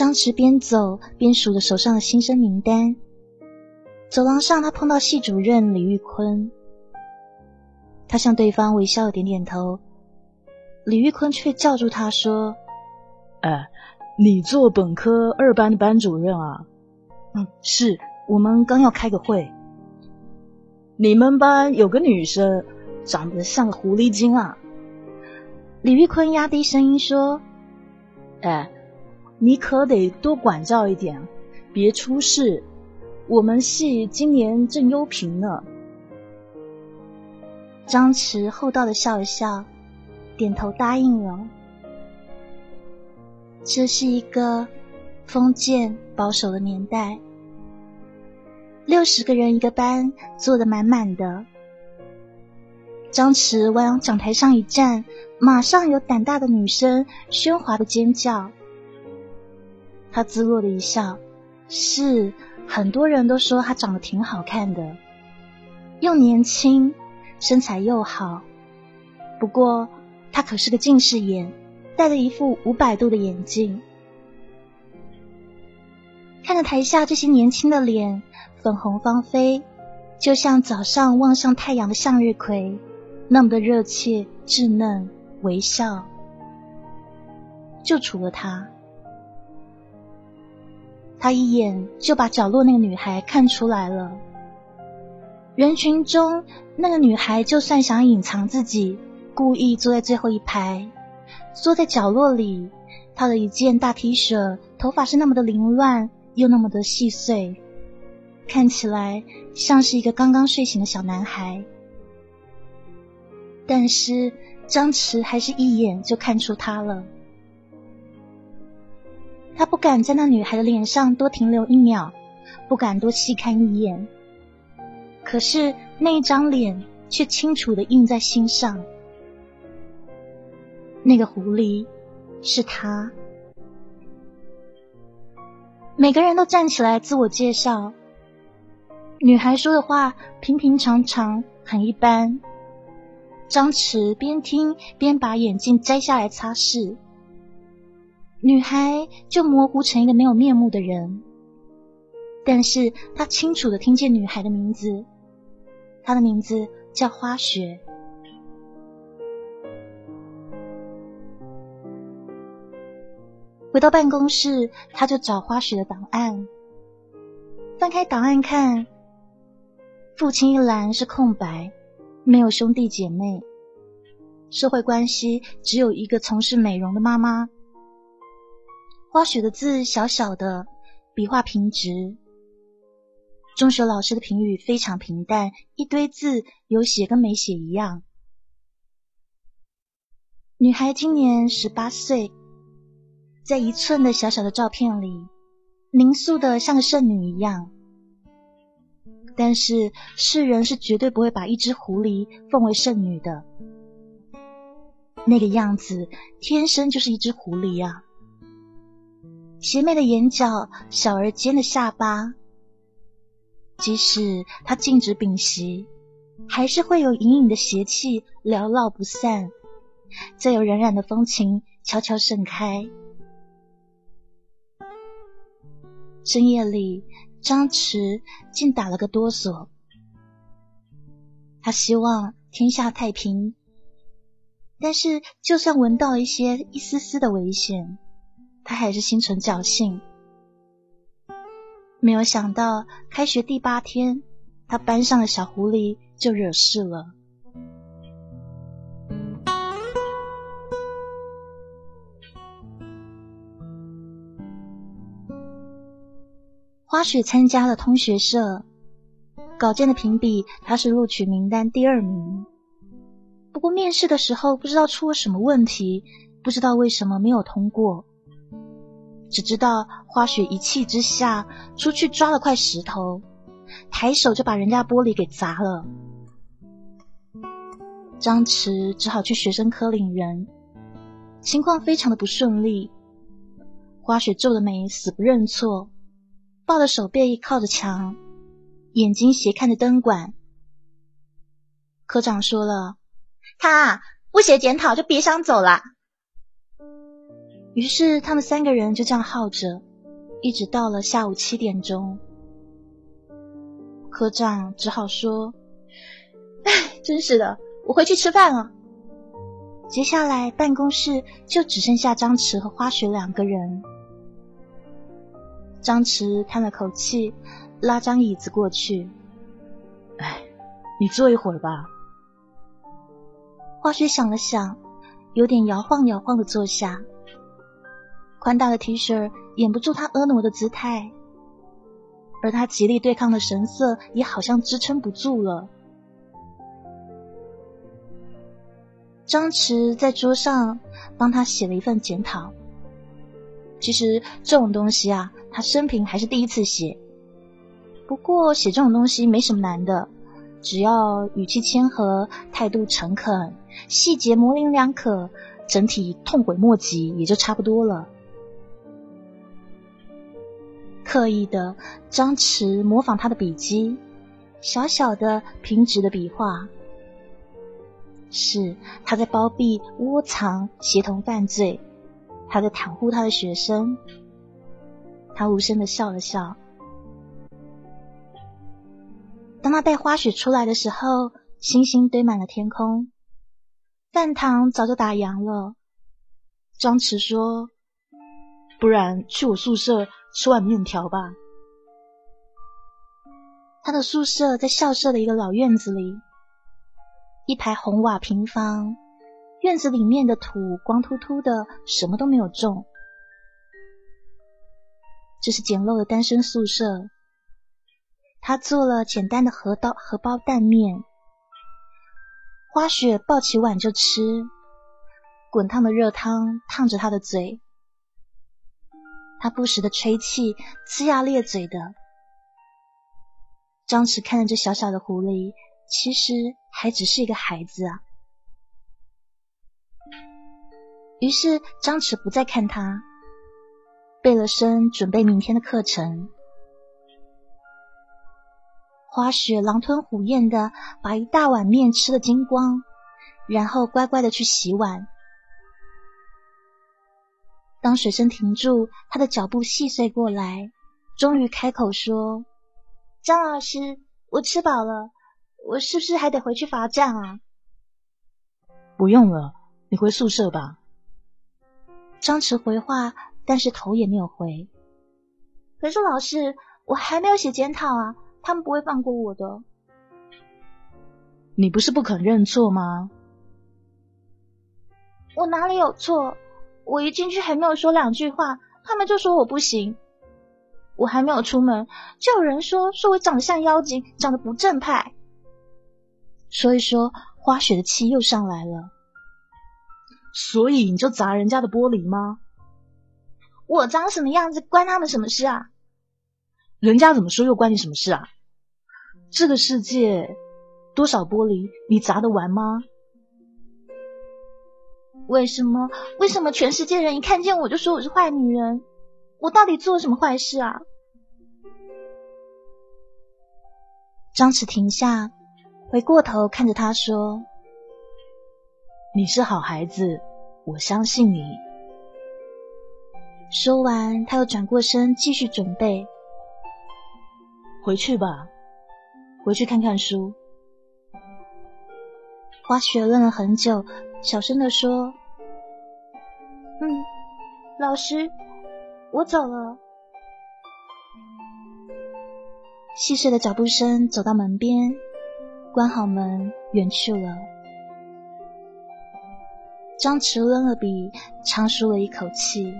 张弛边走边数着手上的新生名单。走廊上，他碰到系主任李玉坤，他向对方微笑点点头，李玉坤却叫住他说：“哎，你做本科二班的班主任啊？嗯，是我们刚要开个会。你们班有个女生长得像个狐狸精啊？”李玉坤压低声音说：“哎。”你可得多管教一点，别出事。我们系今年正优评呢。张弛厚道的笑了笑，点头答应了。这是一个封建保守的年代，六十个人一个班，坐得满满的。张弛往讲台上一站，马上有胆大的女生喧哗的尖叫。他自若的一笑，是很多人都说他长得挺好看的，又年轻，身材又好。不过他可是个近视眼，戴着一副五百度的眼镜。看着台下这些年轻的脸，粉红芳菲，就像早上望向太阳的向日葵，那么的热切、稚嫩、微笑。就除了他。他一眼就把角落那个女孩看出来了。人群中，那个女孩就算想隐藏自己，故意坐在最后一排，坐在角落里。套了一件大 T 恤，头发是那么的凌乱，又那么的细碎，看起来像是一个刚刚睡醒的小男孩。但是张弛还是一眼就看出她了。他不敢在那女孩的脸上多停留一秒，不敢多细看一眼。可是那一张脸却清楚的印在心上。那个狐狸是他。每个人都站起来自我介绍。女孩说的话平平常常，很一般。张弛边听边把眼镜摘下来擦拭。女孩就模糊成一个没有面目的人，但是他清楚的听见女孩的名字，她的名字叫花雪。回到办公室，他就找花雪的档案，翻开档案看，父亲一栏是空白，没有兄弟姐妹，社会关系只有一个从事美容的妈妈。花雪的字小小的，笔画平直。中学老师的评语非常平淡，一堆字有写跟没写一样。女孩今年十八岁，在一寸的小小的照片里，凝肃的像个圣女一样。但是世人是绝对不会把一只狐狸奉为圣女的。那个样子，天生就是一只狐狸啊！邪魅的眼角，小而尖的下巴，即使他静止屏息，还是会有隐隐的邪气缭绕不散，再有冉冉的风情悄悄盛开。深夜里，张弛竟打了个哆嗦。他希望天下太平，但是就算闻到一些一丝丝的危险。他还是心存侥幸，没有想到开学第八天，他班上的小狐狸就惹事了。花雪参加了通学社，稿件的评比他是录取名单第二名。不过面试的时候不知道出了什么问题，不知道为什么没有通过。只知道花雪一气之下出去抓了块石头，抬手就把人家玻璃给砸了。张弛只好去学生科领人，情况非常的不顺利。花雪皱着眉，死不认错，抱着手背靠着墙，眼睛斜看着灯管。科长说了：“他不写检讨就别想走了。”于是他们三个人就这样耗着，一直到了下午七点钟。科长只好说：“哎，真是的，我回去吃饭了。”接下来办公室就只剩下张弛和花雪两个人。张弛叹了口气，拉张椅子过去：“哎，你坐一会儿吧。”花雪想了想，有点摇晃摇晃的坐下。宽大的 T 恤掩不住他婀娜的姿态，而他极力对抗的神色也好像支撑不住了。张弛在桌上帮他写了一份检讨。其实这种东西啊，他生平还是第一次写。不过写这种东西没什么难的，只要语气谦和，态度诚恳，细节模棱两可，整体痛悔莫及，也就差不多了。刻意的，张弛模仿他的笔迹，小小的平直的笔画，是他在包庇、窝藏、协同犯罪，他在袒护他的学生。他无声的笑了笑。当他带花雪出来的时候，星星堆满了天空，饭堂早就打烊了。张弛说：“不然去我宿舍。”吃碗面条吧。他的宿舍在校舍的一个老院子里，一排红瓦平房，院子里面的土光秃秃的，什么都没有种。这是简陋的单身宿舍。他做了简单的荷刀荷包蛋面，花雪抱起碗就吃，滚烫的热汤烫着他的嘴。他不时的吹气，呲牙咧嘴的。张弛看着这小小的狐狸，其实还只是一个孩子啊。于是张弛不再看他，背了身，准备明天的课程。花雪狼吞虎咽的把一大碗面吃的精光，然后乖乖的去洗碗。当水声停住，他的脚步细碎过来，终于开口说：“张老师，我吃饱了，我是不是还得回去罚站啊？”“不用了，你回宿舍吧。”张弛回话，但是头也没有回。“可是老师，我还没有写检讨啊，他们不会放过我的。”“你不是不肯认错吗？”“我哪里有错？”我一进去还没有说两句话，他们就说我不行。我还没有出门，就有人说说我长得像妖精，长得不正派。所以说，花雪的气又上来了。所以你就砸人家的玻璃吗？我长什么样子关他们什么事啊？人家怎么说又关你什么事啊？这个世界多少玻璃，你砸得完吗？为什么？为什么全世界人一看见我就说我是坏女人？我到底做了什么坏事啊？张弛停下，回过头看着他说：“你是好孩子，我相信你。”说完，他又转过身继续准备回去吧，回去看看书。花雪愣了很久，小声的说。老师，我走了。细碎的脚步声走到门边，关好门，远去了。张弛扔了笔，长舒了一口气。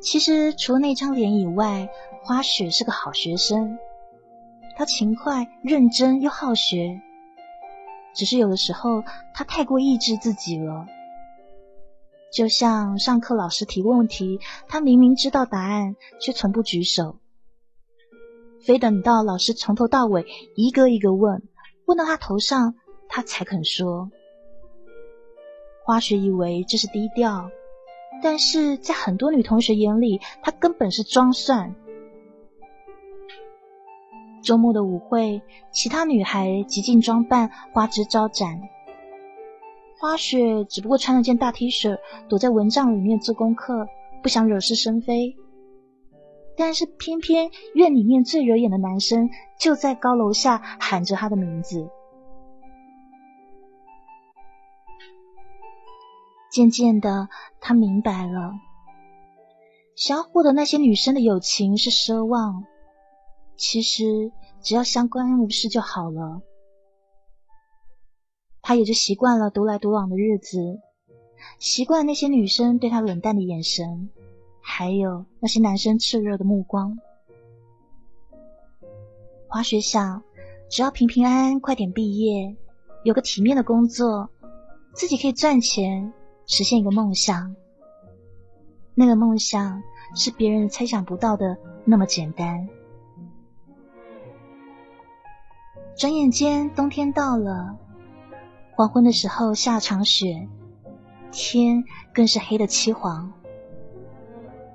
其实除了那张脸以外，花雪是个好学生。他勤快、认真又好学，只是有的时候他太过抑制自己了。就像上课老师提问题，他明明知道答案，却从不举手，非等到老师从头到尾一个一个问，问到他头上，他才肯说。花雪以为这是低调，但是在很多女同学眼里，他根本是装蒜。周末的舞会，其他女孩极尽装扮，花枝招展。花雪只不过穿了件大 T 恤，躲在蚊帐里面做功课，不想惹是生非。但是偏偏院里面最惹眼的男生就在高楼下喊着她的名字。渐渐的，他明白了，想要获得那些女生的友情是奢望。其实只要相安无事就好了。他也就习惯了独来独往的日子，习惯那些女生对他冷淡的眼神，还有那些男生炽热的目光。滑雪想，只要平平安安快点毕业，有个体面的工作，自己可以赚钱，实现一个梦想。那个梦想是别人猜想不到的那么简单。转眼间，冬天到了。黄昏的时候下场雪，天更是黑的漆黄。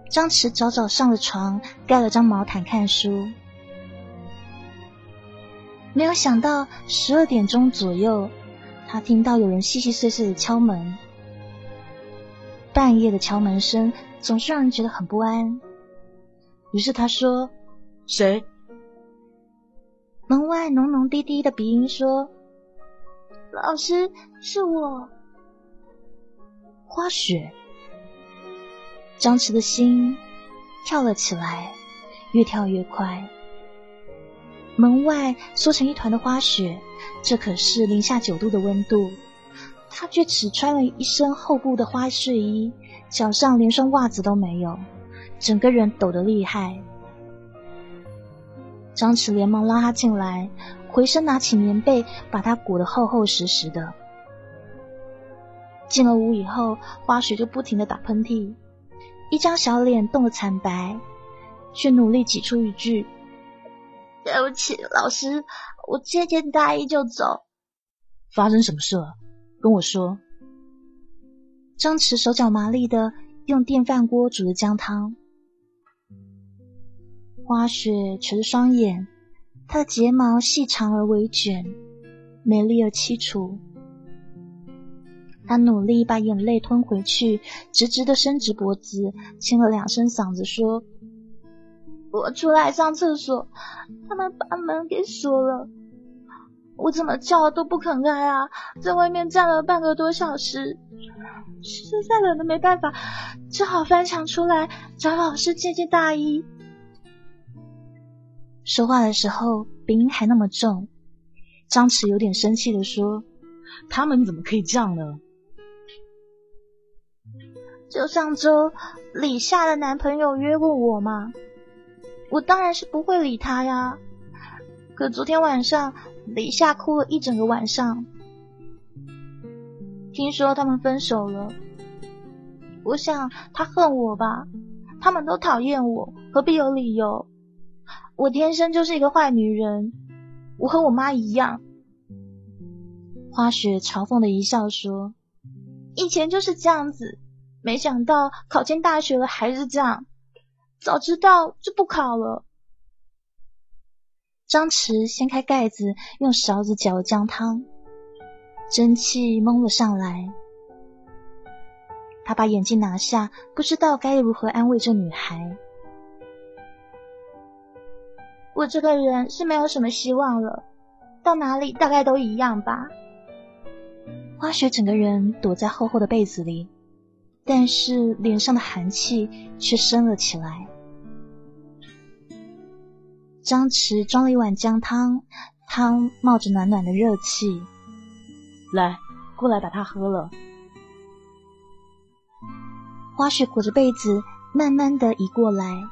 张弛早早上了床，盖了张毛毯看书。没有想到十二点钟左右，他听到有人细细碎碎的敲门。半夜的敲门声总是让人觉得很不安。于是他说：“谁？”门外浓浓低低的鼻音说：“老师，是我。”花雪，张弛的心跳了起来，越跳越快。门外缩成一团的花雪，这可是零下九度的温度，他却只穿了一身厚布的花睡衣，脚上连双袜子都没有，整个人抖得厉害。张弛连忙拉他进来，回身拿起棉被，把他裹得厚厚实实的。进了屋以后，花雪就不停的打喷嚏，一张小脸冻得惨白，却努力挤出一句：“对不起，老师，我借件大衣就走。”发生什么事了？跟我说。张弛手脚麻利的用电饭锅煮的姜汤。花雪垂着双眼，她的睫毛细长而微卷，美丽而凄楚。她努力把眼泪吞回去，直直的伸直脖子，清了两声嗓子说：“我出来上厕所，他们把门给锁了，我怎么叫都不肯开啊！在外面站了半个多小时，实在冷的没办法，只好翻墙出来找老师借件大衣。”说话的时候鼻音还那么重，张弛有点生气的说：“他们怎么可以这样呢？”就上周李夏的男朋友约过我嘛，我当然是不会理他呀。可昨天晚上李夏哭了一整个晚上，听说他们分手了。我想他恨我吧，他们都讨厌我，何必有理由？我天生就是一个坏女人，我和我妈一样。花雪嘲讽的一笑说：“以前就是这样子，没想到考进大学了还是这样。早知道就不考了。”张弛掀开盖子，用勺子搅姜汤，蒸汽蒙了上来。他把眼镜拿下，不知道该如何安慰这女孩。我这个人是没有什么希望了，到哪里大概都一样吧。花雪整个人躲在厚厚的被子里，但是脸上的寒气却升了起来。张弛装了一碗姜汤，汤冒着暖暖的热气。来，过来把它喝了。花雪裹着被子，慢慢的移过来，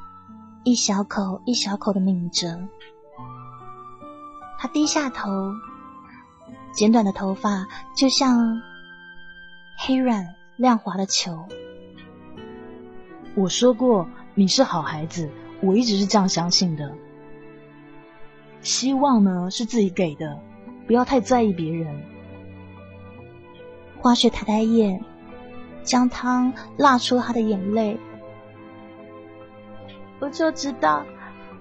一小口一小口的抿着。他低下头，剪短的头发就像黑软亮滑的球。我说过你是好孩子，我一直是这样相信的。希望呢是自己给的，不要太在意别人。花雪抬抬眼，将汤辣出他的眼泪。我就知道，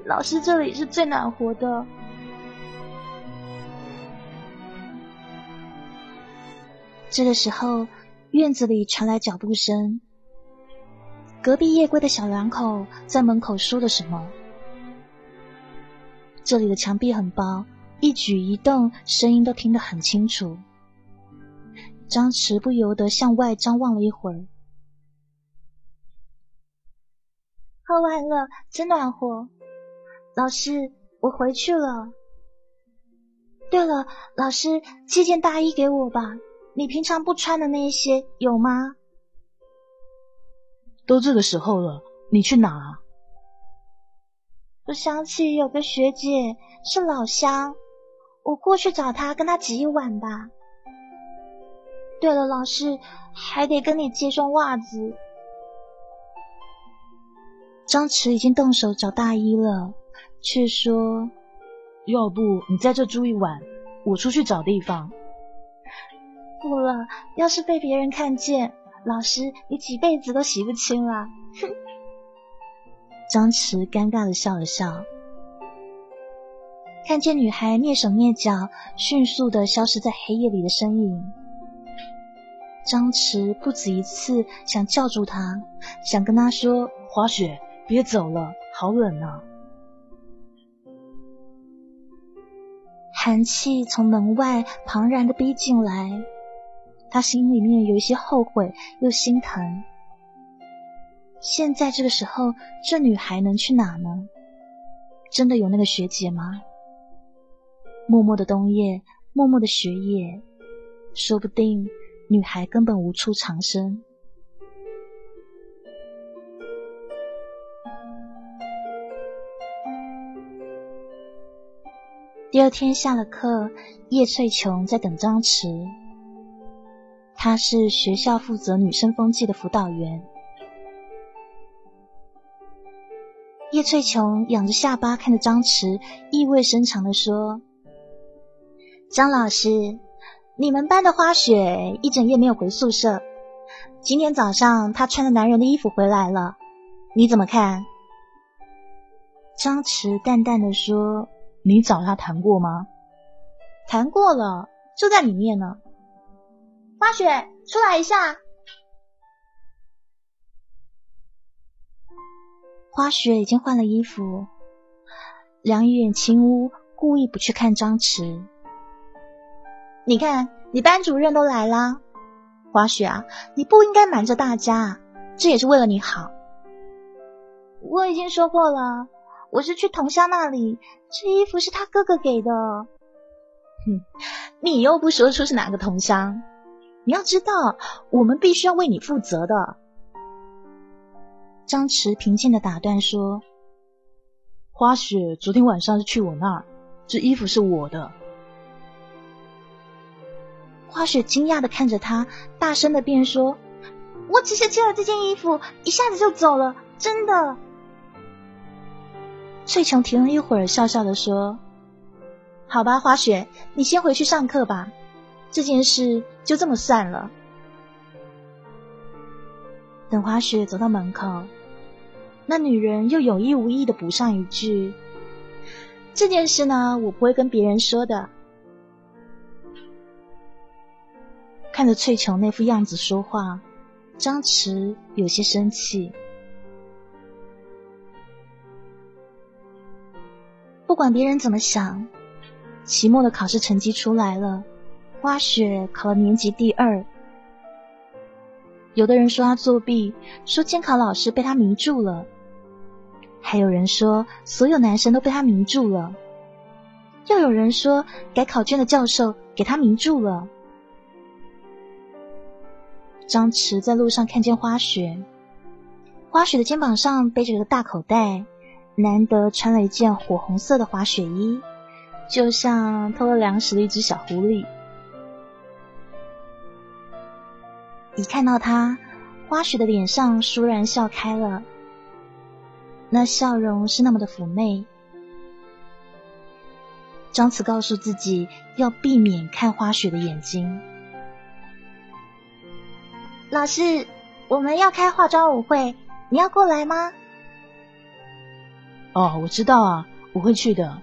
老师这里是最暖和的。这个时候，院子里传来脚步声。隔壁夜归的小两口在门口说了什么？这里的墙壁很薄，一举一动声音都听得很清楚。张弛不由得向外张望了一会儿。喝完了，真暖和。老师，我回去了。对了，老师，借件大衣给我吧。你平常不穿的那些有吗？都这个时候了，你去哪？我想起有个学姐是老乡，我过去找她，跟她挤一碗吧。对了，老师还得跟你借双袜子。张弛已经动手找大衣了，却说：“要不你在这住一晚，我出去找地方。”不了，要是被别人看见。老师，你几辈子都洗不清了。哼！张弛尴尬的笑了笑，看见女孩蹑手蹑脚、迅速的消失在黑夜里的身影，张弛不止一次想叫住她，想跟她说：“滑雪，别走了，好冷啊！”寒气从门外庞然的逼进来。他心里面有一些后悔，又心疼。现在这个时候，这女孩能去哪呢？真的有那个学姐吗？默默的冬夜，默默的雪夜，说不定女孩根本无处藏身。第二天下了课，叶翠琼在等张弛。他是学校负责女生风纪的辅导员。叶翠琼仰着下巴看着张弛，意味深长的说：“张老师，你们班的花雪一整夜没有回宿舍，今天早上她穿着男人的衣服回来了，你怎么看？”张弛淡淡的说：“你找他谈过吗？”“谈过了，就在里面呢。”花雪，出来一下。花雪已经换了衣服，两眼轻乌，故意不去看张弛。你看，你班主任都来啦。花雪啊，你不应该瞒着大家，这也是为了你好。我已经说过了，我是去同乡那里，这衣服是他哥哥给的。哼，你又不说出是哪个同乡。你要知道，我们必须要为你负责的。张弛平静的打断说：“花雪昨天晚上是去我那儿，这衣服是我的。”花雪惊讶的看着他，大声的便说：“我只是借了这件衣服，一下子就走了，真的。”翠琼停了一会儿，笑笑的说：“好吧，花雪，你先回去上课吧。”这件事就这么算了。等花雪走到门口，那女人又有意无意的补上一句：“这件事呢，我不会跟别人说的。”看着翠琼那副样子说话，张弛有些生气。不管别人怎么想，期末的考试成绩出来了。花雪考了年级第二，有的人说他作弊，说监考老师被他迷住了，还有人说所有男生都被他迷住了，又有人说改考卷的教授给他迷住了。张弛在路上看见花雪，花雪的肩膀上背着个大口袋，难得穿了一件火红色的滑雪衣，就像偷了粮食的一只小狐狸。一看到他，花雪的脸上倏然笑开了，那笑容是那么的妩媚。张慈告诉自己要避免看花雪的眼睛。老师，我们要开化妆舞会，你要过来吗？哦，我知道啊，我会去的。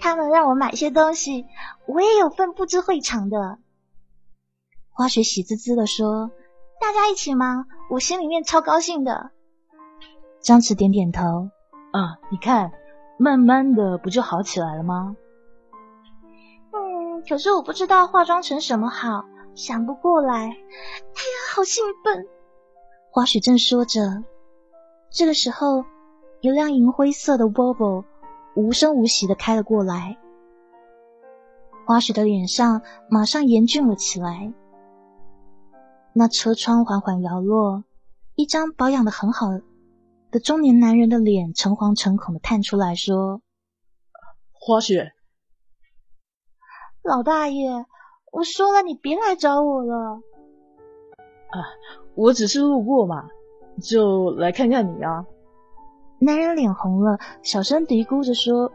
他们让我买些东西，我也有份布置会场的。花雪喜滋滋的说：“大家一起吗，我心里面超高兴的。”张弛点点头：“啊，你看，慢慢的不就好起来了吗？”嗯，可是我不知道化妆成什么好，想不过来。哎呀，好兴奋！花雪正说着，这个时候，一辆银灰色的 Volvo 无声无息的开了过来，花雪的脸上马上严峻了起来。那车窗缓缓摇落，一张保养的很好的中年男人的脸诚惶诚恐的探出来说：“花雪，老大爷，我说了，你别来找我了。啊，我只是路过嘛，就来看看你啊。”男人脸红了，小声嘀咕着说：“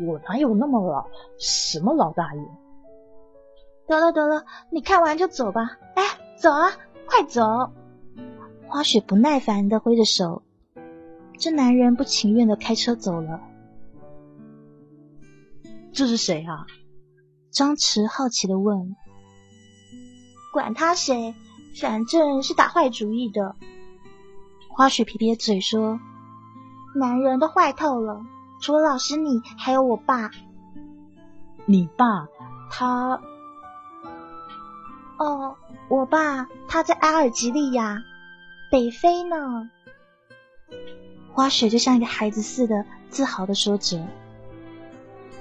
我哪有那么老？什么老大爷？”得了得了，你看完就走吧。哎。走啊，快走！花雪不耐烦的挥着手，这男人不情愿的开车走了。这是谁啊？张弛好奇的问。管他谁，反正是打坏主意的。花雪撇撇嘴说：“男人都坏透了，除了老师你，还有我爸。你爸，他……哦。”我爸他在阿尔及利亚，北非呢。花雪就像一个孩子似的，自豪的说着：“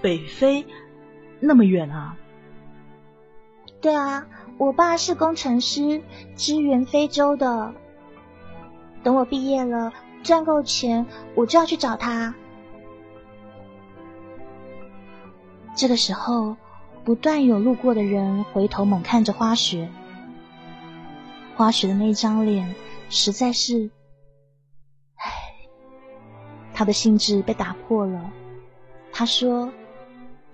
北非那么远啊？”“对啊，我爸是工程师，支援非洲的。等我毕业了，赚够钱，我就要去找他。”这个时候，不断有路过的人回头猛看着花雪。花雪的那张脸实在是，唉，他的兴致被打破了。他说：“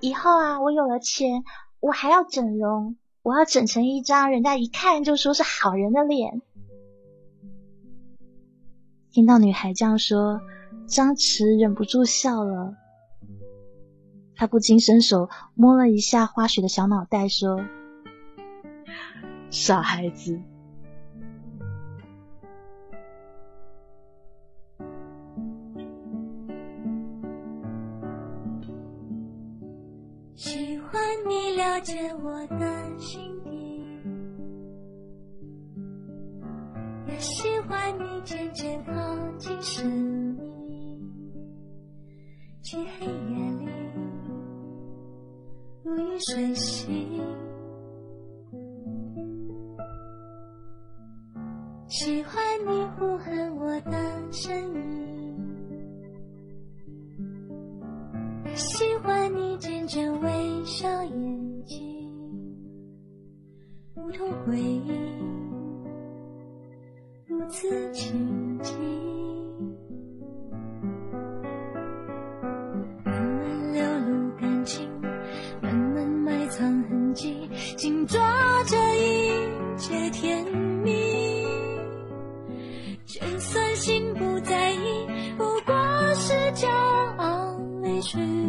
以后啊，我有了钱，我还要整容，我要整成一张人家一看就说是好人的脸。”听到女孩这样说，张弛忍不住笑了。他不禁伸手摸了一下花雪的小脑袋，说：“傻孩子。”了解我的心也喜欢你渐渐靠近身影，去黑夜里如影随形，喜欢你呼喊我的声音，喜欢你渐渐微笑眼睛。如同回忆，如此亲近。慢慢流露感情，慢慢埋藏痕迹，紧抓着一切甜蜜。就算心不在意，不过是骄傲离去。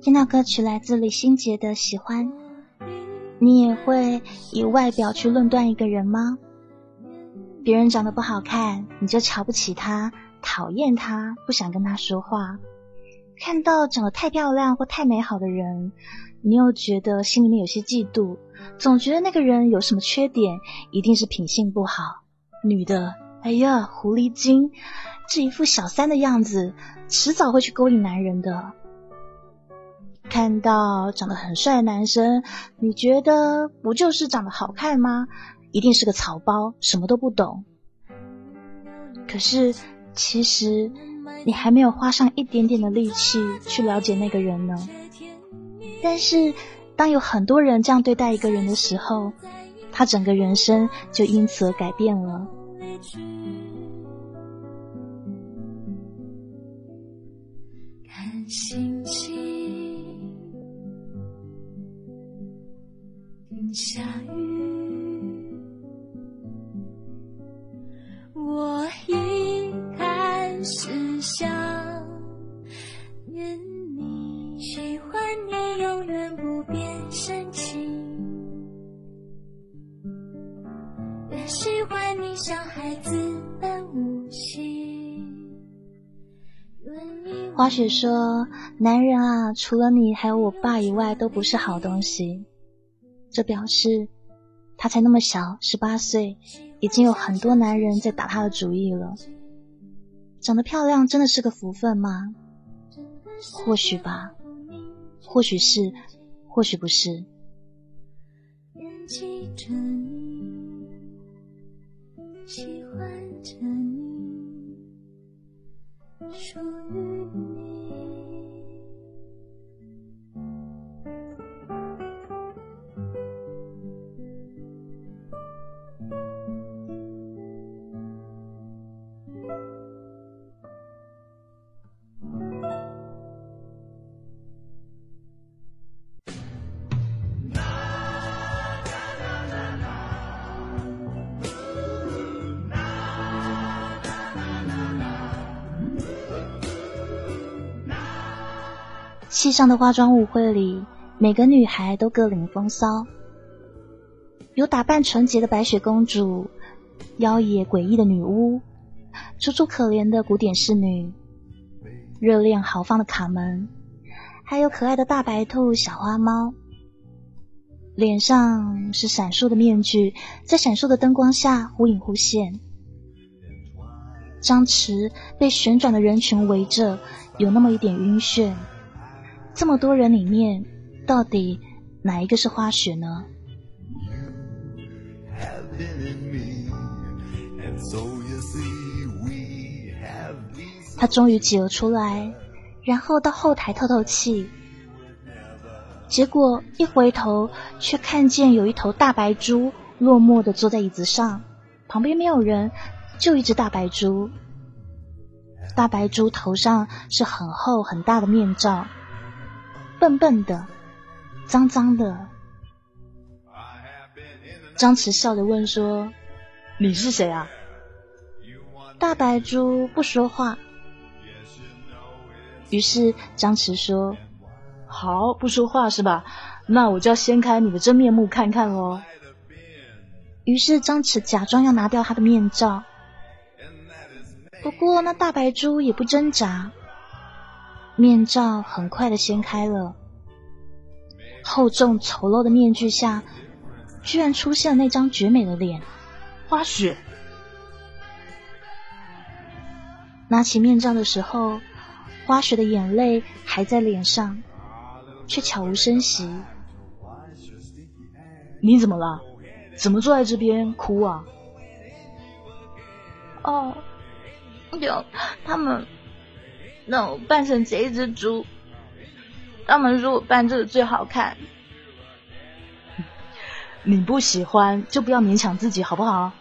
听。到歌曲来自李心洁的《喜欢》，你也会以外表去论断一个人吗？别人长得不好看，你就瞧不起他，讨厌他，不想跟他说话；看到长得太漂亮或太美好的人，你又觉得心里面有些嫉妒。总觉得那个人有什么缺点，一定是品性不好。女的，哎呀，狐狸精，这一副小三的样子，迟早会去勾引男人的。看到长得很帅的男生，你觉得不就是长得好看吗？一定是个草包，什么都不懂。可是，其实你还没有花上一点点的力气去了解那个人呢。但是，当有很多人这样对待一个人的时候，他整个人生就因此而改变了。星星，听下雨，我一开始想念你，喜欢你永远不变深情。也喜欢你像孩子般无邪。花雪说：“男人啊，除了你还有我爸以外，都不是好东西。”这表示他才那么小，十八岁，已经有很多男人在打他的主意了。长得漂亮真的是个福分吗？或许吧，或许是，或许不是。喜欢着，属于戏上的化妆舞会里，每个女孩都各领风骚，有打扮纯洁的白雪公主，妖冶诡异的女巫，楚楚可怜的古典侍女，热恋豪放的卡门，还有可爱的大白兔、小花猫。脸上是闪烁的面具，在闪烁的灯光下忽隐忽现。张弛被旋转的人群围着，有那么一点晕眩。这么多人里面，到底哪一个是花雪呢？他终于挤了出来，然后到后台透透气。结果一回头，却看见有一头大白猪落寞的坐在椅子上，旁边没有人，就一只大白猪。大白猪头上是很厚很大的面罩。笨笨的，脏脏的。张弛笑着问说：“你是谁啊？”大白猪不说话。于是张弛说：“好，不说话是吧？那我就要掀开你的真面目看看喽。”于是张弛假装要拿掉他的面罩，不过那大白猪也不挣扎。面罩很快的掀开了，厚重丑陋的面具下，居然出现了那张绝美的脸——花雪。拿起面罩的时候，花雪的眼泪还在脸上，却悄无声息。你怎么了？怎么坐在这边哭啊？哦，有他们。那我扮成这一只猪，他们说我扮这个最好看。你不喜欢就不要勉强自己，好不好？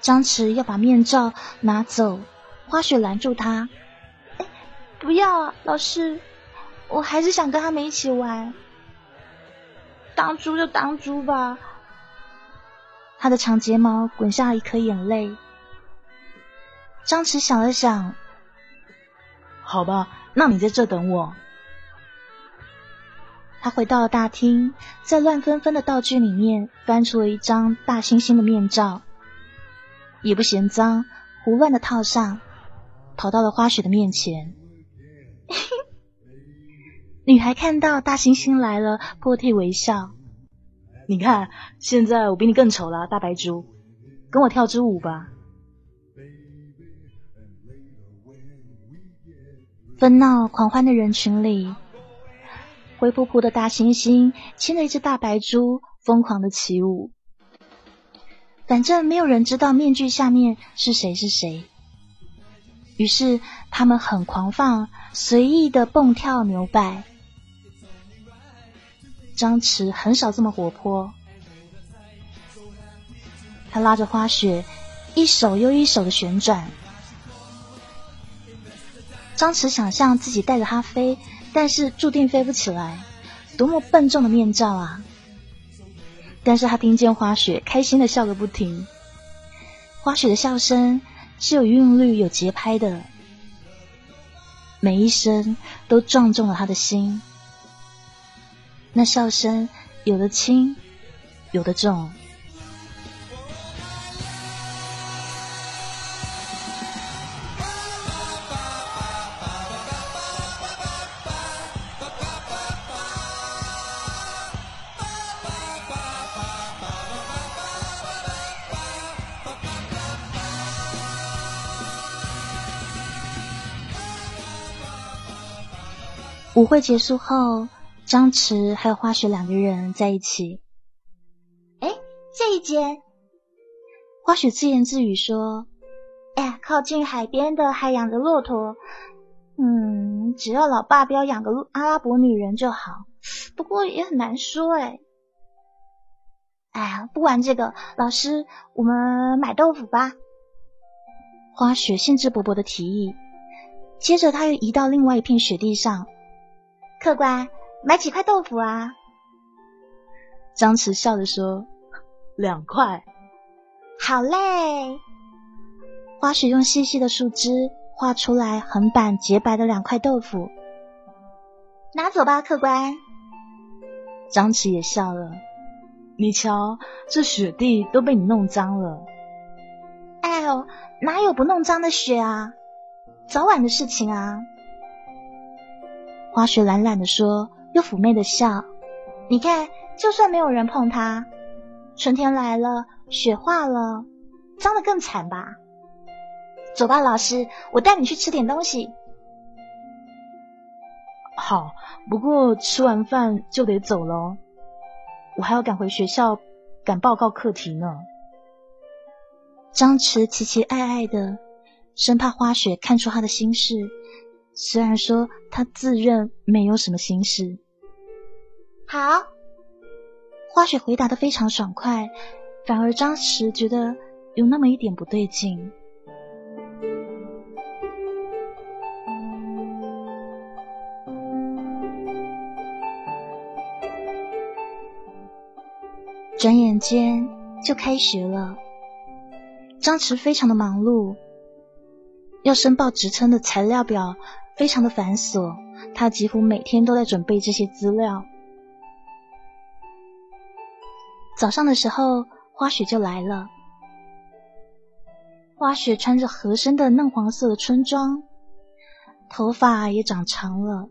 张弛要把面罩拿走，花雪拦住他：“不要啊，老师，我还是想跟他们一起玩。当猪就当猪吧。”他的长睫毛滚下一颗眼泪。张弛想了想。好吧，那你在这等我。他回到了大厅，在乱纷纷的道具里面翻出了一张大猩猩的面罩，也不嫌脏，胡乱的套上，跑到了花雪的面前。女孩看到大猩猩来了，破涕为笑。你看，现在我比你更丑了，大白猪，跟我跳支舞吧。纷闹狂欢的人群里，灰扑扑的大猩猩牵着一只大白猪，疯狂的起舞。反正没有人知道面具下面是谁是谁，于是他们很狂放，随意的蹦跳扭摆。张弛很少这么活泼，他拉着花雪，一手又一手的旋转。张弛想象自己带着它飞，但是注定飞不起来，多么笨重的面罩啊！但是他听见花雪开心的笑个不停，花雪的笑声是有韵律、有节拍的，每一声都撞中了他的心。那笑声有的轻，有的重。舞会结束后。张弛还有花雪两个人在一起。哎，这一间，花雪自言自语说：“哎，靠近海边的还养着骆驼，嗯，只要老爸不要养个阿拉伯女人就好。不过也很难说哎。哎呀，不玩这个，老师，我们买豆腐吧。”花雪兴致勃勃的提议，接着他又移到另外一片雪地上，客官。买几块豆腐啊？张弛笑着说：“两块。”好嘞。花雪用细细的树枝画出来横板洁白的两块豆腐，拿走吧，客官。张弛也笑了：“你瞧，这雪地都被你弄脏了。”哎呦，哪有不弄脏的雪啊？早晚的事情啊。花雪懒懒的说。又妩媚的笑，你看，就算没有人碰它，春天来了，雪化了，脏的更惨吧？走吧，老师，我带你去吃点东西。好，不过吃完饭就得走了，我还要赶回学校赶报告课题呢。张弛期期爱爱的，生怕花雪看出他的心事。虽然说他自认没有什么心事，好，花雪回答的非常爽快，反而张弛觉得有那么一点不对劲。转眼间就开学了，张弛非常的忙碌，要申报职称的材料表。非常的繁琐，他几乎每天都在准备这些资料。早上的时候，花雪就来了。花雪穿着合身的嫩黄色的春装，头发也长长了，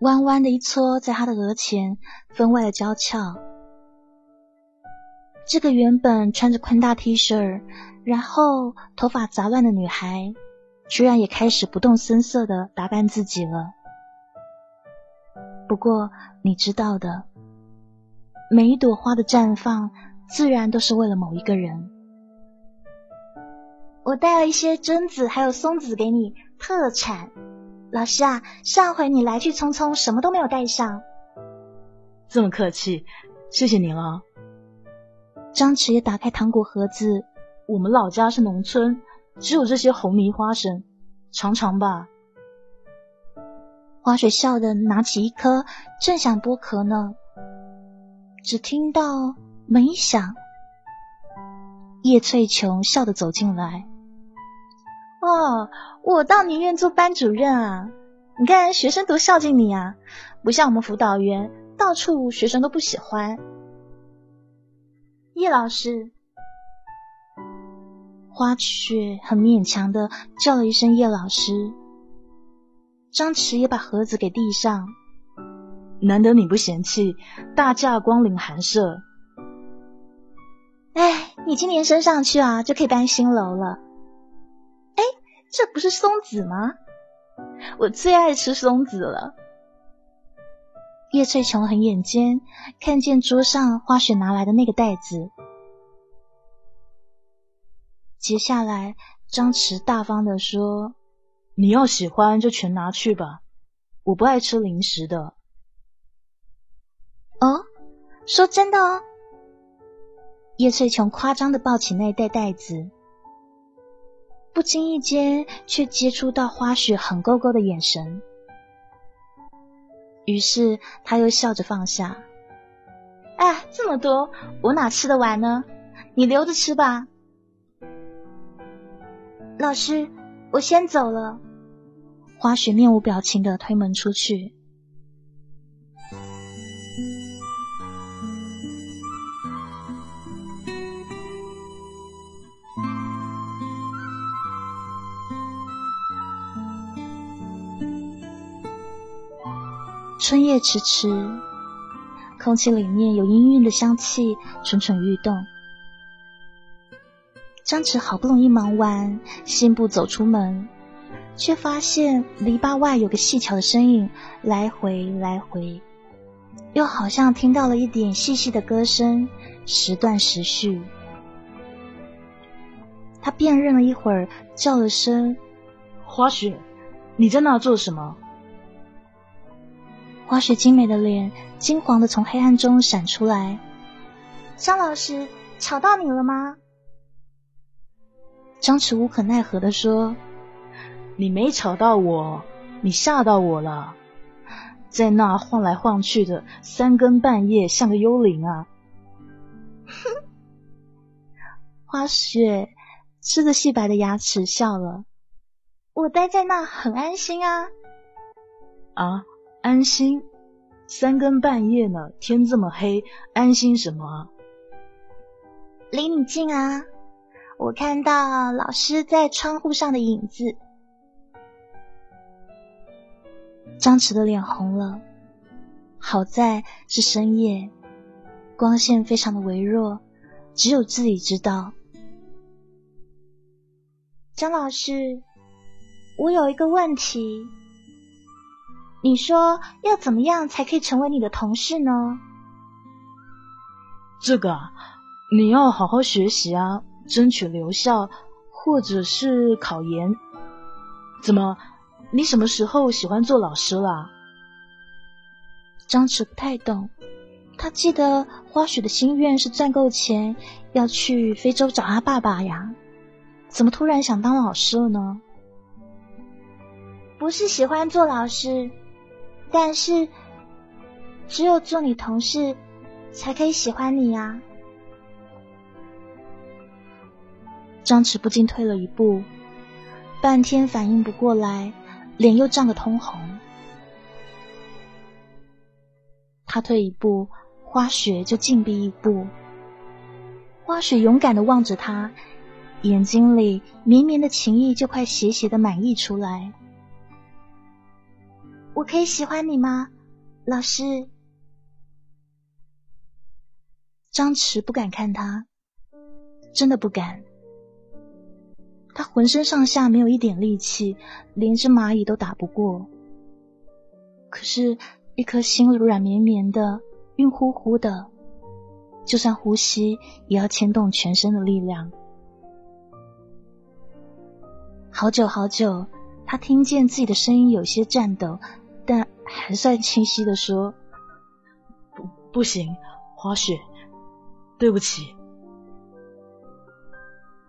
弯弯的一撮在她的额前，分外的娇俏。这个原本穿着宽大 T 恤，然后头发杂乱的女孩。居然也开始不动声色的打扮自己了。不过你知道的，每一朵花的绽放，自然都是为了某一个人。我带了一些榛子还有松子给你，特产。老师啊，上回你来去匆匆，什么都没有带上。这么客气，谢谢您了。张弛也打开糖果盒子，我们老家是农村。只有这些红泥花生，尝尝吧。花雪笑的拿起一颗，正想剥壳呢，只听到门一响，叶翠琼笑的走进来。哦，我倒宁愿做班主任啊！你看学生多孝敬你啊，不像我们辅导员，到处学生都不喜欢。叶老师。花雪很勉强的叫了一声叶老师，张弛也把盒子给递上。难得你不嫌弃，大驾光临寒舍。哎，你今年升上去啊，就可以搬新楼了。哎，这不是松子吗？我最爱吃松子了。叶翠琼很眼尖，看见桌上花雪拿来的那个袋子。接下来，张弛大方的说：“你要喜欢就全拿去吧，我不爱吃零食的。”哦，说真的哦。叶翠琼夸张的抱起那袋袋子，不经意间却接触到花雪狠勾勾的眼神。于是他又笑着放下。哎，这么多，我哪吃得完呢？你留着吃吧。老师，我先走了。花雪面无表情的推门出去。春夜迟迟，空气里面有氤氲的香气蠢蠢欲动。张弛好不容易忙完，信步走出门，却发现篱笆外有个细巧的身影来回来回，又好像听到了一点细细的歌声，时断时续。他辨认了一会儿，叫了声：“花雪，你在那做什么？”花雪精美的脸金黄的从黑暗中闪出来。张老师，吵到你了吗？张弛无可奈何的说：“你没吵到我，你吓到我了，在那晃来晃去的，三更半夜像个幽灵啊！”哼 花雪吃着细白的牙齿笑了：“我待在那很安心啊。”啊。安心，三更半夜呢，天这么黑，安心什么？离你近啊，我看到老师在窗户上的影子。张弛的脸红了，好在是深夜，光线非常的微弱，只有自己知道。张老师，我有一个问题。你说要怎么样才可以成为你的同事呢？这个，你要好好学习啊，争取留校或者是考研。怎么，你什么时候喜欢做老师了？张弛不太懂，他记得花雪的心愿是赚够钱要去非洲找他爸爸呀，怎么突然想当老师了呢？不是喜欢做老师。但是，只有做你同事，才可以喜欢你呀。张弛不禁退了一步，半天反应不过来，脸又涨得通红。他退一步，花雪就进逼一步。花雪勇敢的望着他，眼睛里绵绵的情意就快斜斜的满溢出来。我可以喜欢你吗，老师？张弛不敢看他，真的不敢。他浑身上下没有一点力气，连只蚂蚁都打不过。可是，一颗心软绵绵的，晕乎乎的，就算呼吸也要牵动全身的力量。好久好久，他听见自己的声音有些颤抖。但还算清晰的说：“不，不行，花雪，对不起。”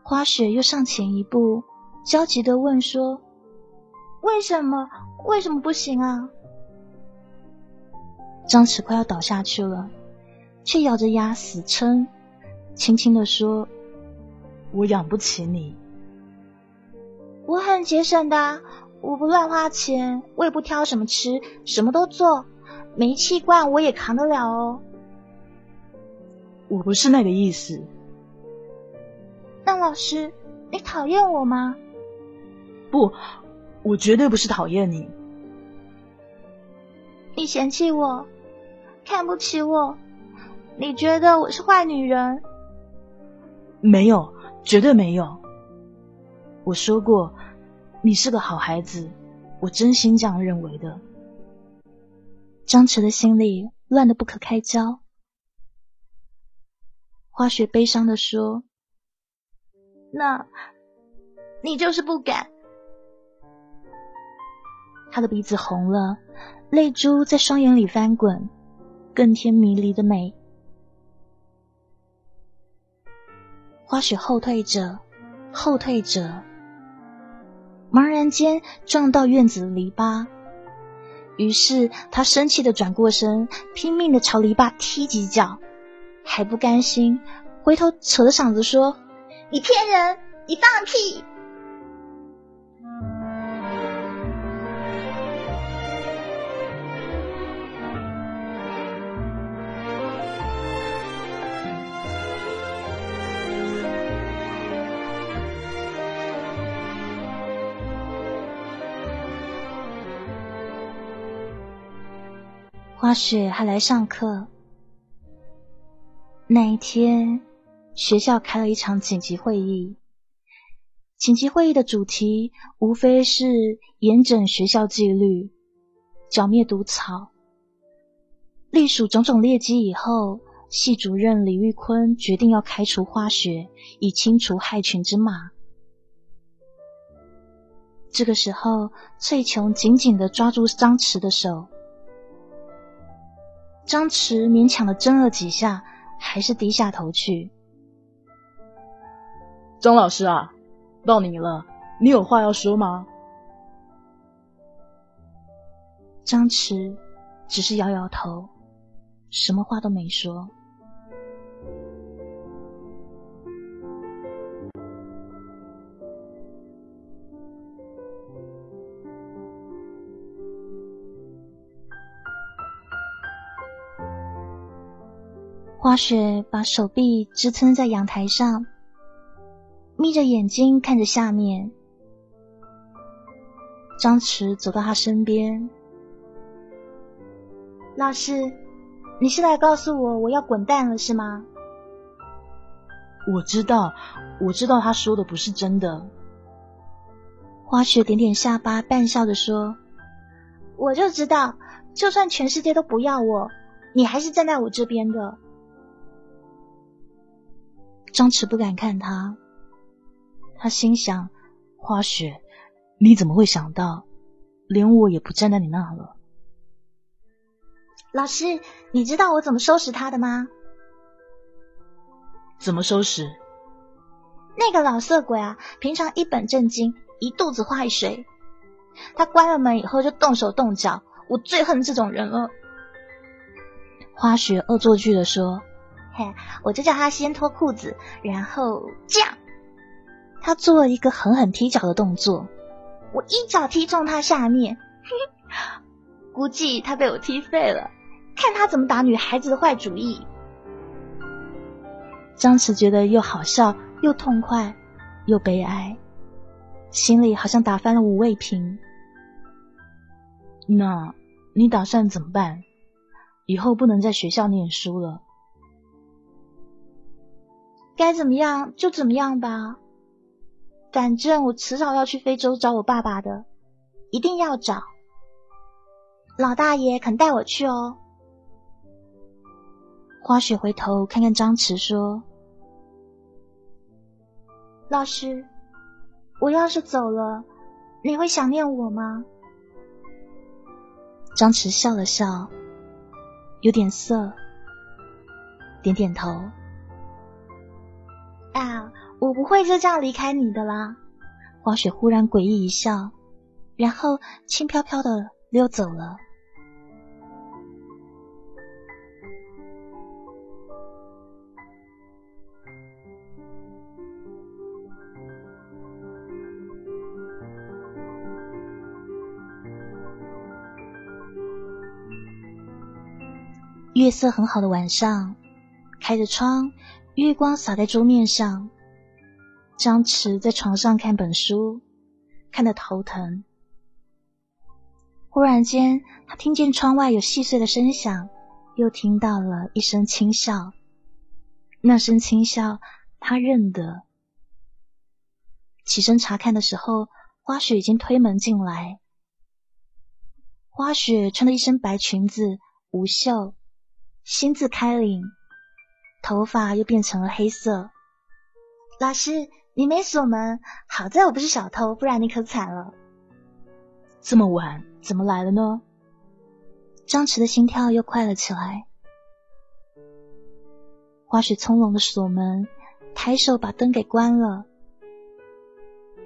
花雪又上前一步，焦急的问说：“为什么？为什么不行啊？”张弛快要倒下去了，却咬着牙死撑，轻轻的说：“我养不起你。”我很节省的。我不乱花钱，我也不挑什么吃，什么都做，煤气罐我也扛得了哦。我不是那个意思。那老师，你讨厌我吗？不，我绝对不是讨厌你。你嫌弃我，看不起我，你觉得我是坏女人？没有，绝对没有。我说过。你是个好孩子，我真心这样认为的。张弛的心里乱得不可开交。花雪悲伤的说：“那，你就是不敢。”他的鼻子红了，泪珠在双眼里翻滚，更添迷离的美。花雪后退着，后退着，茫然间撞到院子的篱笆，于是他生气的转过身，拼命的朝篱笆踢几脚，还不甘心，回头扯着嗓子说：“你骗人！你放屁！”花雪还来上课。那一天，学校开了一场紧急会议。紧急会议的主题无非是严整学校纪律，剿灭毒草。隶属种种劣迹以后，系主任李玉坤决定要开除花雪，以清除害群之马。这个时候，翠琼紧紧的抓住张弛的手。张弛勉强的挣了几下，还是低下头去。张老师啊，到你了，你有话要说吗？张弛只是摇摇头，什么话都没说。花雪把手臂支撑在阳台上，眯着眼睛看着下面。张弛走到他身边：“老师，你是来告诉我我要滚蛋了是吗？”“我知道，我知道他说的不是真的。”花雪点点下巴，半笑着说：“我就知道，就算全世界都不要我，你还是站在我这边的。”张弛不敢看他，他心想：花雪，你怎么会想到，连我也不站在你那了？老师，你知道我怎么收拾他的吗？怎么收拾？那个老色鬼啊，平常一本正经，一肚子坏水。他关了门以后就动手动脚，我最恨这种人了。花雪恶作剧的说。嘿我就叫他先脱裤子，然后这样。他做了一个狠狠踢脚的动作，我一脚踢中他下面，估计他被我踢废了。看他怎么打女孩子的坏主意。张弛觉得又好笑又痛快又悲哀，心里好像打翻了五味瓶。那你打算怎么办？以后不能在学校念书了。该怎么样就怎么样吧，反正我迟早要去非洲找我爸爸的，一定要找。老大爷肯带我去哦。花雪回头看看张弛，说：“老师，我要是走了，你会想念我吗？”张弛笑了笑，有点涩，点点头。啊，我不会就这样离开你的啦！花雪忽然诡异一笑，然后轻飘飘的溜走了。月色很好的晚上，开着窗。月光洒在桌面上，张弛在床上看本书，看得头疼。忽然间，他听见窗外有细碎的声响，又听到了一声轻笑。那声轻笑，他认得。起身查看的时候，花雪已经推门进来，花雪穿了一身白裙子，无袖，心字开领，头发又变成了黑色。老师，你没锁门，好在我不是小偷，不然你可惨了。这么晚怎么来了呢？张弛的心跳又快了起来。花雪从容的锁门，抬手把灯给关了。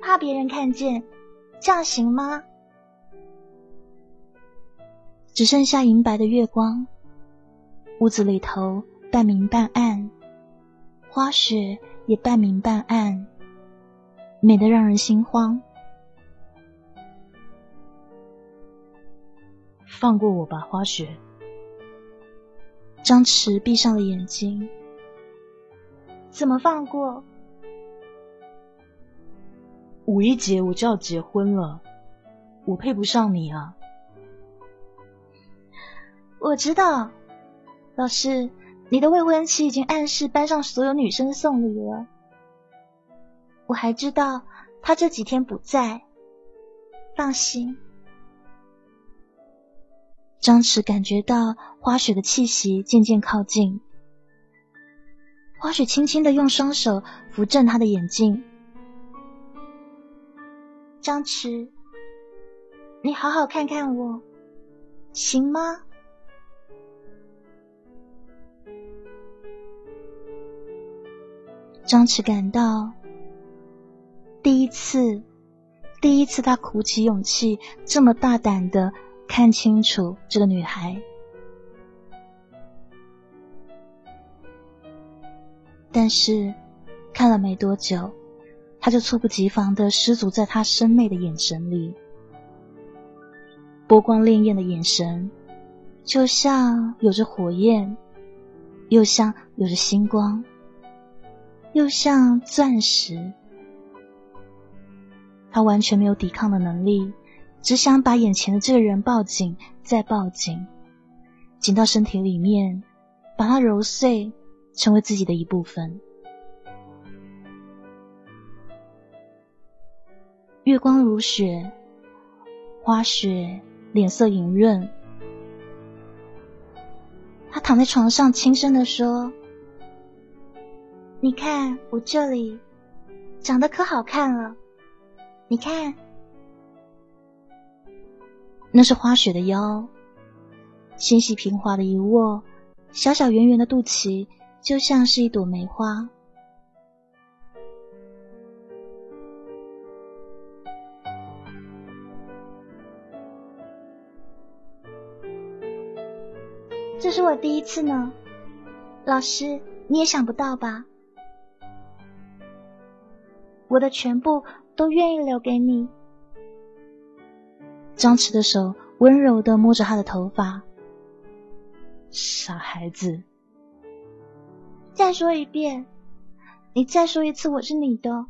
怕别人看见，这样行吗？只剩下银白的月光，屋子里头半明半暗，花雪也半明半暗，美得让人心慌。放过我吧，花雪。张弛闭上了眼睛。怎么放过？五一节我就要结婚了，我配不上你啊！我知道，老师，你的未婚妻已经暗示班上所有女生送礼了。我还知道他这几天不在，放心。张弛感觉到花雪的气息渐渐靠近，花雪轻轻的用双手扶正他的眼睛。张弛，你好好看看我，行吗？张弛感到，第一次，第一次他鼓起勇气，这么大胆的。看清楚这个女孩，但是看了没多久，他就猝不及防的失足在她深媚的眼神里，波光潋滟的眼神，就像有着火焰，又像有着星光，又像钻石。他完全没有抵抗的能力。只想把眼前的这个人抱紧，再抱紧，紧到身体里面，把他揉碎，成为自己的一部分。月光如雪，花雪脸色莹润。他躺在床上，轻声的说：“你看我这里长得可好看了，你看。”那是花雪的腰，纤细平滑的一握，小小圆圆的肚脐就像是一朵梅花。这是我第一次呢，老师你也想不到吧？我的全部都愿意留给你。张弛的手温柔的摸着他的头发，傻孩子。再说一遍，你再说一次，我是你的，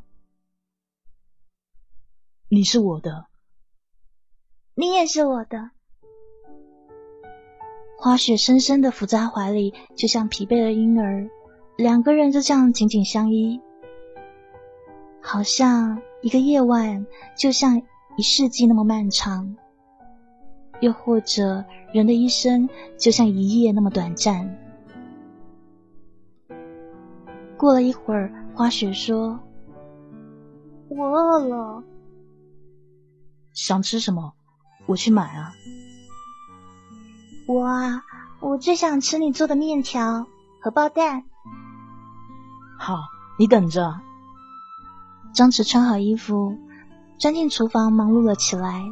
你是我的，你也是我的。花雪深深的伏在他怀里，就像疲惫的婴儿，两个人就这样紧紧相依，好像一个夜晚，就像。一世纪那么漫长，又或者人的一生就像一夜那么短暂。过了一会儿，花雪说：“我饿了，想吃什么？我去买啊。”我啊，我最想吃你做的面条、荷包蛋。好，你等着。张弛穿好衣服。钻进厨房，忙碌了起来。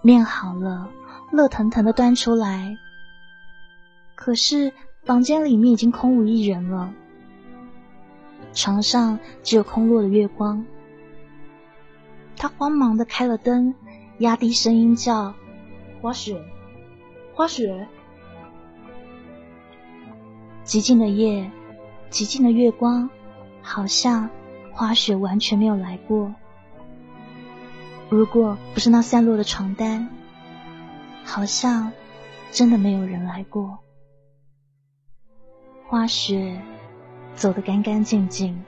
面好了，热腾腾的端出来。可是房间里面已经空无一人了，床上只有空落的月光。他慌忙的开了灯，压低声音叫：“花雪，花雪。”寂静的夜，寂静的月光，好像……花雪完全没有来过。如果不是那散落的床单，好像真的没有人来过。花雪走得干干净净。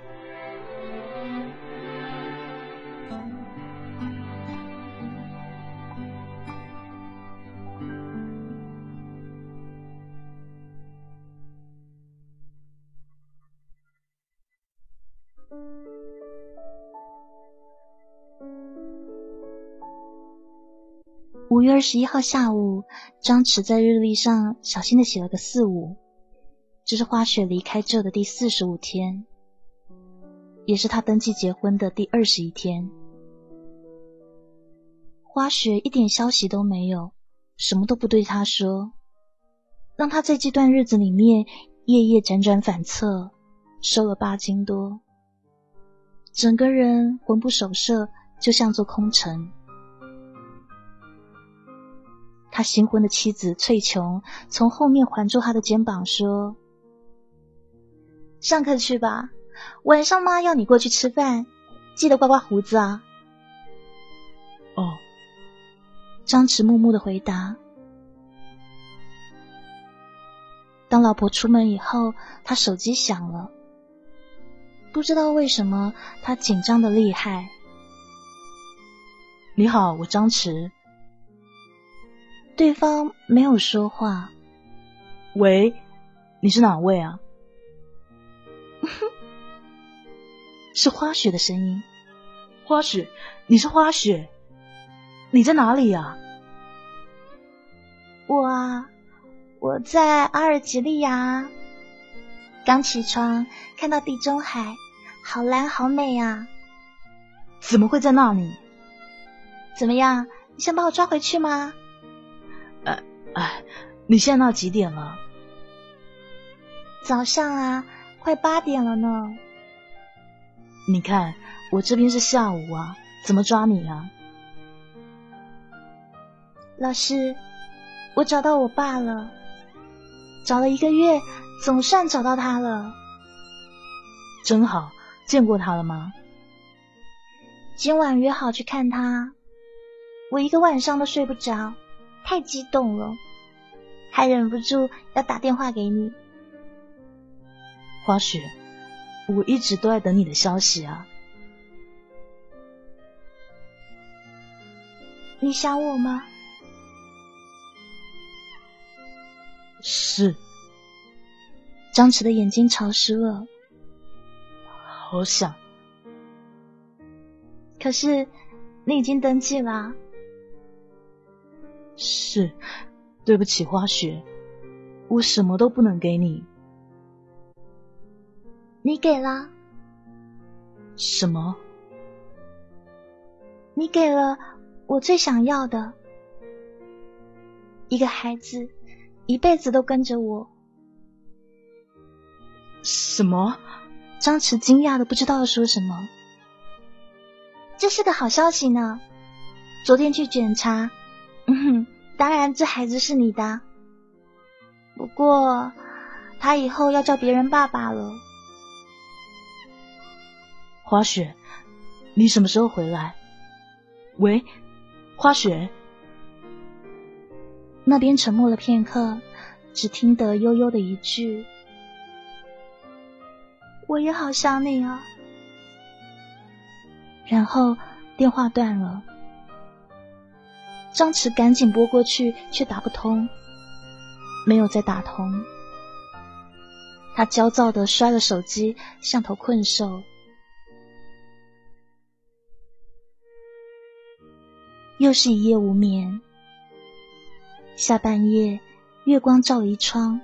月二十一号下午，张弛在日历上小心的写了个四五，这是花雪离开这的第四十五天，也是他登记结婚的第二十一天。花雪一点消息都没有，什么都不对他说，让他在这段日子里面夜夜辗转反侧，瘦了八斤多，整个人魂不守舍，就像座空城。他新婚的妻子翠琼从后面环住他的肩膀说：“上课去吧，晚上妈要你过去吃饭，记得刮刮胡子啊。”哦，张弛木木的回答。当老婆出门以后，他手机响了，不知道为什么他紧张的厉害。你好，我张弛。对方没有说话。喂，你是哪位啊？是花雪的声音。花雪，你是花雪？你在哪里呀？我啊，我在阿尔及利亚。刚起床，看到地中海，好蓝好美啊！怎么会在那里？怎么样？你想把我抓回去吗？哎，你现在到几点了？早上啊，快八点了呢。你看，我这边是下午啊，怎么抓你啊？老师，我找到我爸了，找了一个月，总算找到他了。真好，见过他了吗？今晚约好去看他，我一个晚上都睡不着，太激动了。还忍不住要打电话给你，花雪，我一直都在等你的消息啊。你想我吗？是。张弛的眼睛潮湿了，好想。可是你已经登记了。是。对不起，花雪，我什么都不能给你。你给了什么？你给了我最想要的一个孩子，一辈子都跟着我。什么？张弛惊讶的不知道要说什么。这是个好消息呢。昨天去检查。当然，这孩子是你的。不过，他以后要叫别人爸爸了。花雪，你什么时候回来？喂，花雪。那边沉默了片刻，只听得悠悠的一句：“我也好想你啊。”然后电话断了。张弛赶紧拨过去，却打不通，没有再打通。他焦躁的摔了手机，像头困兽。又是一夜无眠。下半夜，月光照了一窗。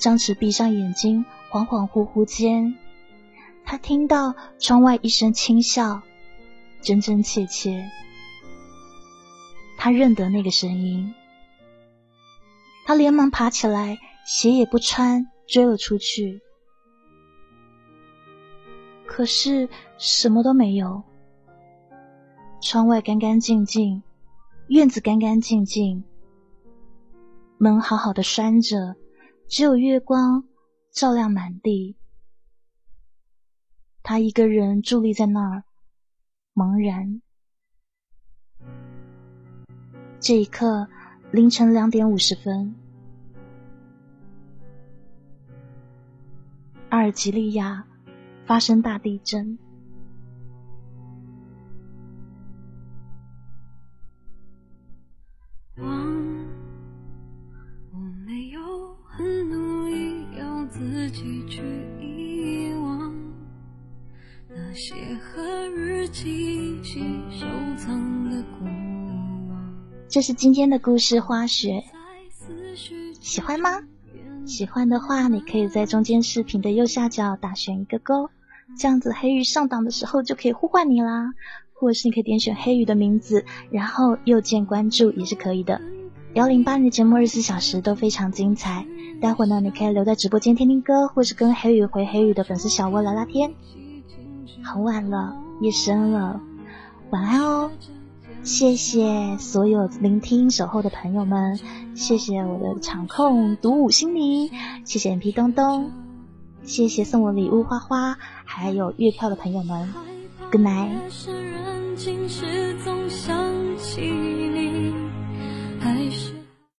张弛闭上眼睛，恍恍惚惚间，他听到窗外一声轻笑，真真切切。他认得那个声音，他连忙爬起来，鞋也不穿，追了出去。可是什么都没有，窗外干干净净，院子干干净净，门好好的拴着，只有月光照亮满地。他一个人伫立在那儿，茫然。这一刻，凌晨两点五十分，阿尔及利亚发生大地震。我没有很努力要自己去遗忘那些和日记一起收藏的过。这是今天的故事花雪，喜欢吗？喜欢的话，你可以在中间视频的右下角打选一个勾，这样子黑鱼上档的时候就可以呼唤你啦。或者是你可以点选黑鱼的名字，然后右键关注也是可以的。幺零八的节目二十四小时都非常精彩，待会呢你可以留在直播间听听歌，或是跟黑鱼回黑鱼的粉丝小窝聊聊天。很晚了，夜深了，晚安哦。谢谢所有聆听守候的朋友们，谢谢我的场控独舞心灵，谢谢 MP 东东，谢谢送我礼物花花，还有月票的朋友们，Good night。